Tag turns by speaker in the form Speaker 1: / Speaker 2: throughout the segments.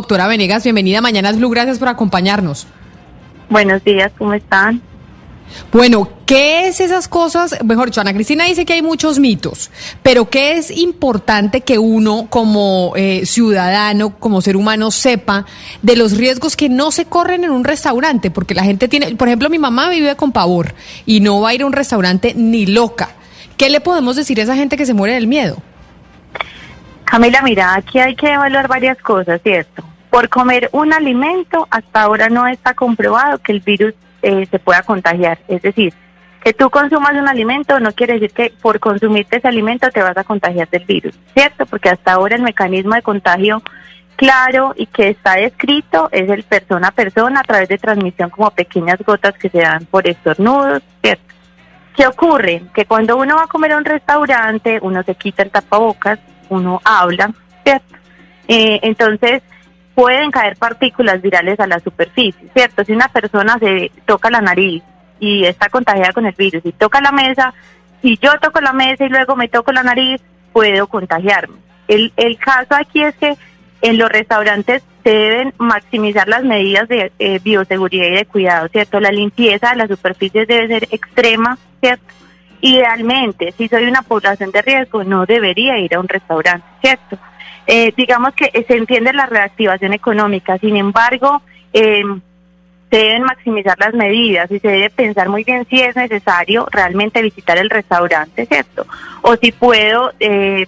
Speaker 1: doctora Venegas. Bienvenida a Mañanas Blue. Gracias por acompañarnos.
Speaker 2: Buenos días, ¿cómo están?
Speaker 1: Bueno, ¿qué es esas cosas? Mejor dicho, Ana Cristina dice que hay muchos mitos, pero ¿qué es importante que uno como eh, ciudadano, como ser humano, sepa de los riesgos que no se corren en un restaurante? Porque la gente tiene, por ejemplo, mi mamá vive con pavor y no va a ir a un restaurante ni loca. ¿Qué le podemos decir a esa gente que se muere del miedo?
Speaker 2: Camila, mira, aquí hay que evaluar varias cosas, ¿cierto? Por comer un alimento, hasta ahora no está comprobado que el virus eh, se pueda contagiar. Es decir, que tú consumas un alimento no quiere decir que por consumirte ese alimento te vas a contagiar del virus, ¿cierto? Porque hasta ahora el mecanismo de contagio claro y que está descrito es el persona a persona a través de transmisión como pequeñas gotas que se dan por estornudos, ¿cierto? ¿Qué ocurre? Que cuando uno va a comer a un restaurante, uno se quita el tapabocas, uno habla, ¿cierto? Eh, entonces, pueden caer partículas virales a la superficie, ¿cierto? Si una persona se toca la nariz y está contagiada con el virus y toca la mesa, si yo toco la mesa y luego me toco la nariz, puedo contagiarme. El, el caso aquí es que en los restaurantes se deben maximizar las medidas de eh, bioseguridad y de cuidado, ¿cierto? La limpieza de las superficies debe ser extrema, ¿cierto? Idealmente, si soy una población de riesgo, no debería ir a un restaurante, ¿cierto? Eh, digamos que se entiende la reactivación económica, sin embargo, eh, se deben maximizar las medidas y se debe pensar muy bien si es necesario realmente visitar el restaurante, ¿cierto? O si puedo eh,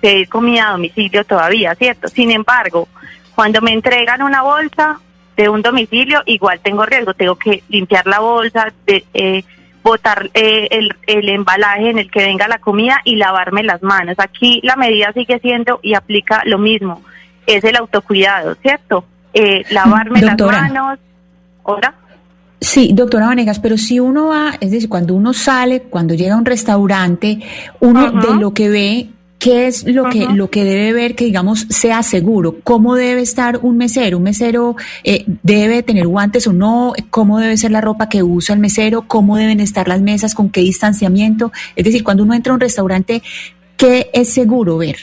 Speaker 2: pedir comida a domicilio todavía, ¿cierto? Sin embargo, cuando me entregan una bolsa de un domicilio, igual tengo riesgo, tengo que limpiar la bolsa, de, eh, botar eh, el, el, embalaje en el que venga la comida y lavarme las manos. Aquí la medida sigue siendo y aplica lo mismo, es el autocuidado, ¿cierto? Eh, lavarme las manos. ¿Hola?
Speaker 3: Sí, doctora Vanegas, pero si uno va, es decir, cuando uno sale, cuando llega a un restaurante, uno de lo que ve ¿Qué es lo que, lo que debe ver que, digamos, sea seguro? ¿Cómo debe estar un mesero? ¿Un mesero eh, debe tener guantes o no? ¿Cómo debe ser la ropa que usa el mesero? ¿Cómo deben estar las mesas? ¿Con qué distanciamiento? Es decir, cuando uno entra a un restaurante, ¿qué es seguro ver?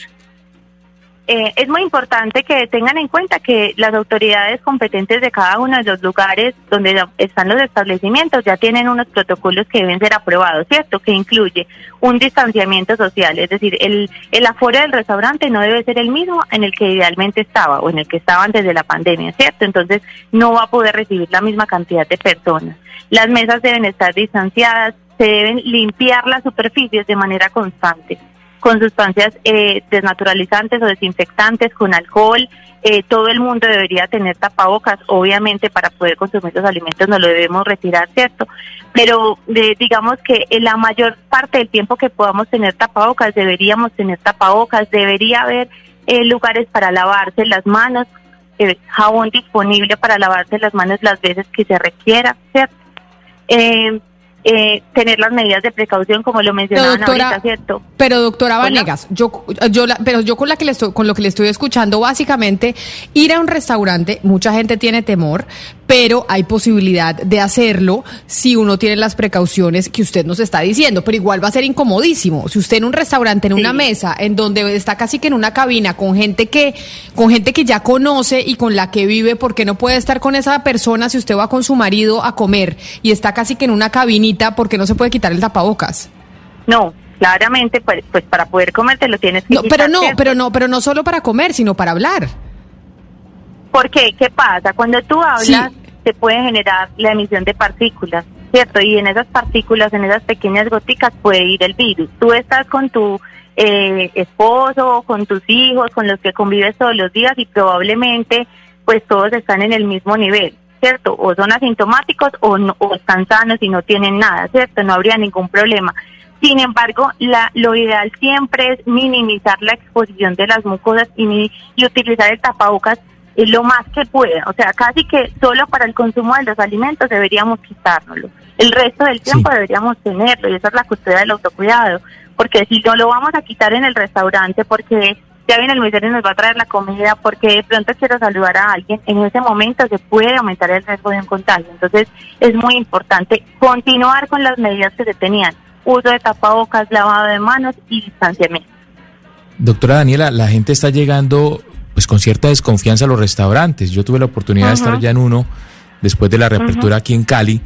Speaker 2: Eh, es muy importante que tengan en cuenta que las autoridades competentes de cada uno de los lugares donde están los establecimientos ya tienen unos protocolos que deben ser aprobados, ¿cierto? Que incluye un distanciamiento social, es decir, el, el aforo del restaurante no debe ser el mismo en el que idealmente estaba o en el que estaba antes de la pandemia, ¿cierto? Entonces no va a poder recibir la misma cantidad de personas. Las mesas deben estar distanciadas, se deben limpiar las superficies de manera constante con sustancias eh, desnaturalizantes o desinfectantes, con alcohol. Eh, todo el mundo debería tener tapabocas, obviamente para poder consumir los alimentos no lo debemos retirar, ¿cierto? Pero digamos que en la mayor parte del tiempo que podamos tener tapabocas, deberíamos tener tapabocas, debería haber eh, lugares para lavarse las manos, jabón disponible para lavarse las manos las veces que se requiera, ¿cierto? eh, tener las medidas de precaución como lo mencionaban ahorita, ¿cierto?
Speaker 1: Pero doctora Vanegas, yo, yo pero yo con la que le estoy, con lo que le estoy escuchando, básicamente, ir a un restaurante, mucha gente tiene temor, pero hay posibilidad de hacerlo si uno tiene las precauciones que usted nos está diciendo, pero igual va a ser incomodísimo. Si usted en un restaurante, en una mesa, en donde está casi que en una cabina con gente que, con gente que ya conoce y con la que vive, ¿por qué no puede estar con esa persona si usted va con su marido a comer y está casi que en una cabinita, ¿por qué no se puede quitar el tapabocas?
Speaker 2: No, claramente, pues, pues para poder comer te lo tienes que
Speaker 1: no, Pero no, pero no, pero no solo para comer, sino para hablar.
Speaker 2: ¿Por qué? ¿Qué pasa? Cuando tú hablas, se puede generar la emisión de partículas, ¿cierto? Y en esas partículas, en esas pequeñas goticas, puede ir el virus. Tú estás con tu eh, esposo, con tus hijos, con los que convives todos los días y probablemente, pues todos están en el mismo nivel. ¿Cierto? O son asintomáticos o, no, o están sanos y no tienen nada, ¿cierto? No habría ningún problema. Sin embargo, la, lo ideal siempre es minimizar la exposición de las mucosas y, y utilizar el tapabocas lo más que pueda. O sea, casi que solo para el consumo de los alimentos deberíamos quitárnoslo. El resto del tiempo deberíamos tenerlo y esa es la custodia del autocuidado. Porque si no lo vamos a quitar en el restaurante porque ya viene el ministerio y nos va a traer la comida porque de pronto quiero saludar a alguien, en ese momento se puede aumentar el riesgo de un contagio. Entonces es muy importante continuar con las medidas que se tenían. Uso de tapabocas, lavado de manos y distanciamiento.
Speaker 4: Doctora Daniela, la gente está llegando pues con cierta desconfianza a los restaurantes. Yo tuve la oportunidad de estar ya en uno después de la reapertura aquí en Cali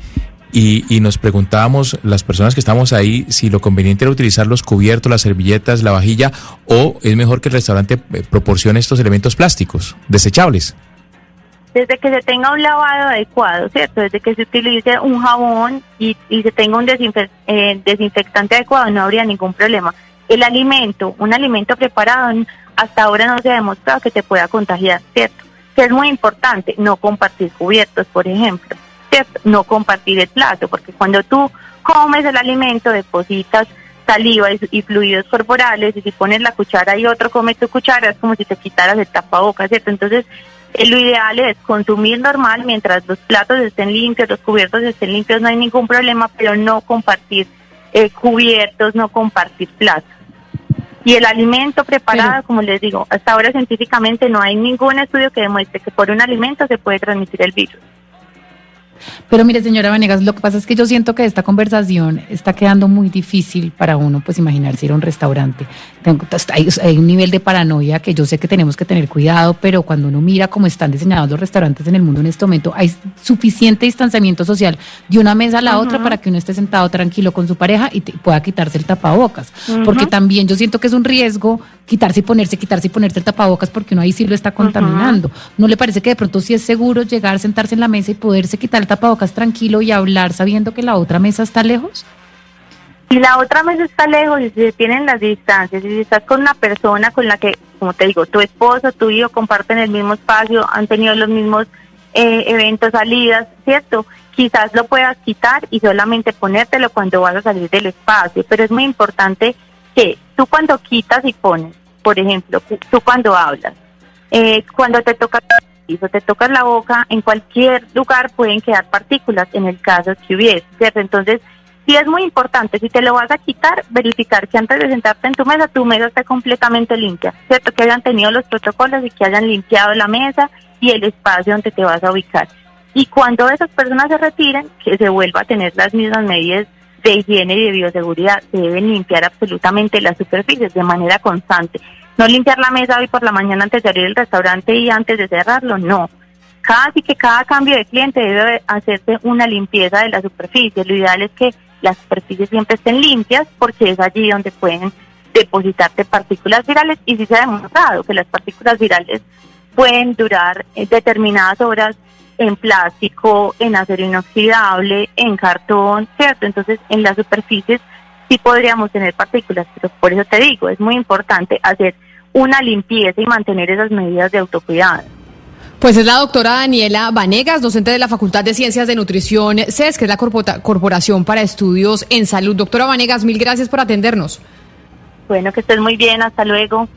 Speaker 4: y, nos preguntábamos las personas que estamos ahí si lo conveniente era utilizar los cubiertos, las servilletas, la vajilla o es mejor que el restaurante eh, proporcione estos elementos plásticos desechables.
Speaker 2: Desde que se tenga un lavado adecuado, ¿cierto? Desde que se utilice un jabón y, se tenga un eh, desinfectante adecuado, no habría ningún problema. El alimento, un alimento preparado, hasta ahora no se ha demostrado que te pueda contagiar, ¿cierto? Que es muy importante no compartir cubiertos, por ejemplo. No compartir el plato, porque cuando tú comes el alimento depositas saliva y, fluidos corporales y si pones la cuchara y otro come tu cuchara es como si te quitaras el tapabocas, ¿cierto? Entonces eh, lo ideal es consumir normal mientras los platos estén limpios, los cubiertos estén limpios, no hay ningún problema, pero no compartir eh, cubiertos, no compartir platos. Y el alimento preparado, como les digo, hasta ahora científicamente no hay ningún estudio que demuestre que por un alimento se puede transmitir el virus.
Speaker 1: Pero mire, señora Vanegas, lo que pasa es que yo siento que esta conversación está quedando muy difícil para uno, pues imaginarse ir a un restaurante. Pues, hay, un nivel de paranoia que yo sé que tenemos que tener cuidado, pero cuando uno mira cómo están diseñados los restaurantes en el mundo en este momento, hay suficiente distanciamiento social de una mesa a la otra para que uno esté sentado tranquilo con su pareja y pueda quitarse el tapabocas. Porque también yo siento que es un riesgo quitarse y ponerse, quitarse y ponerse el tapabocas porque uno ahí sí lo está contaminando. ¿No le parece que de pronto sí es seguro llegar, sentarse en la mesa y poderse quitar el tapabocas tranquilo y hablar sabiendo que la otra mesa está lejos?
Speaker 2: Si la otra mesa está lejos y se tienen las distancias, y si estás con una persona con la que, como te digo, tu esposo, tu hijo comparten el mismo espacio, han tenido los mismos eh, eventos, salidas, ¿cierto? Quizás lo puedas quitar y solamente ponértelo cuando vas a salir del espacio, pero es muy importante que tú cuando quitas y pones por ejemplo, tú cuando hablas, eh, cuando te tocas te tocas la boca, en cualquier lugar pueden quedar partículas, en el caso que hubiese. Entonces, sí es muy importante, si te lo vas a quitar, verificar que antes de sentarte en tu mesa, tu mesa esté completamente limpia, ¿cierto? Que hayan tenido los protocolos y que hayan limpiado la mesa y el espacio donde te vas a ubicar. Y cuando esas personas se retiren, que se vuelva a tener las mismas medidas de higiene y de bioseguridad. Se deben limpiar absolutamente las superficies de manera constante. No limpiar la mesa hoy por la mañana antes de abrir el restaurante y antes de cerrarlo, no. Casi que cada cambio de cliente debe hacerse una limpieza de la superficie. Lo ideal es que las superficies siempre estén limpias porque es allí donde pueden depositarte partículas virales y sí se ha demostrado que las partículas virales pueden durar eh, determinadas horas en plástico, en acero inoxidable, en cartón, ¿cierto? Entonces, en las superficies sí podríamos tener partículas, pero por eso te digo, es muy importante hacer una limpieza y mantener esas medidas de autocuidado.
Speaker 1: Pues es la doctora Daniela Vanegas, docente de la Facultad de Ciencias de Nutrición CES, que es la Corporación para Estudios en Salud. Doctora Vanegas, mil gracias por atendernos.
Speaker 2: Bueno, que estés muy bien, hasta luego.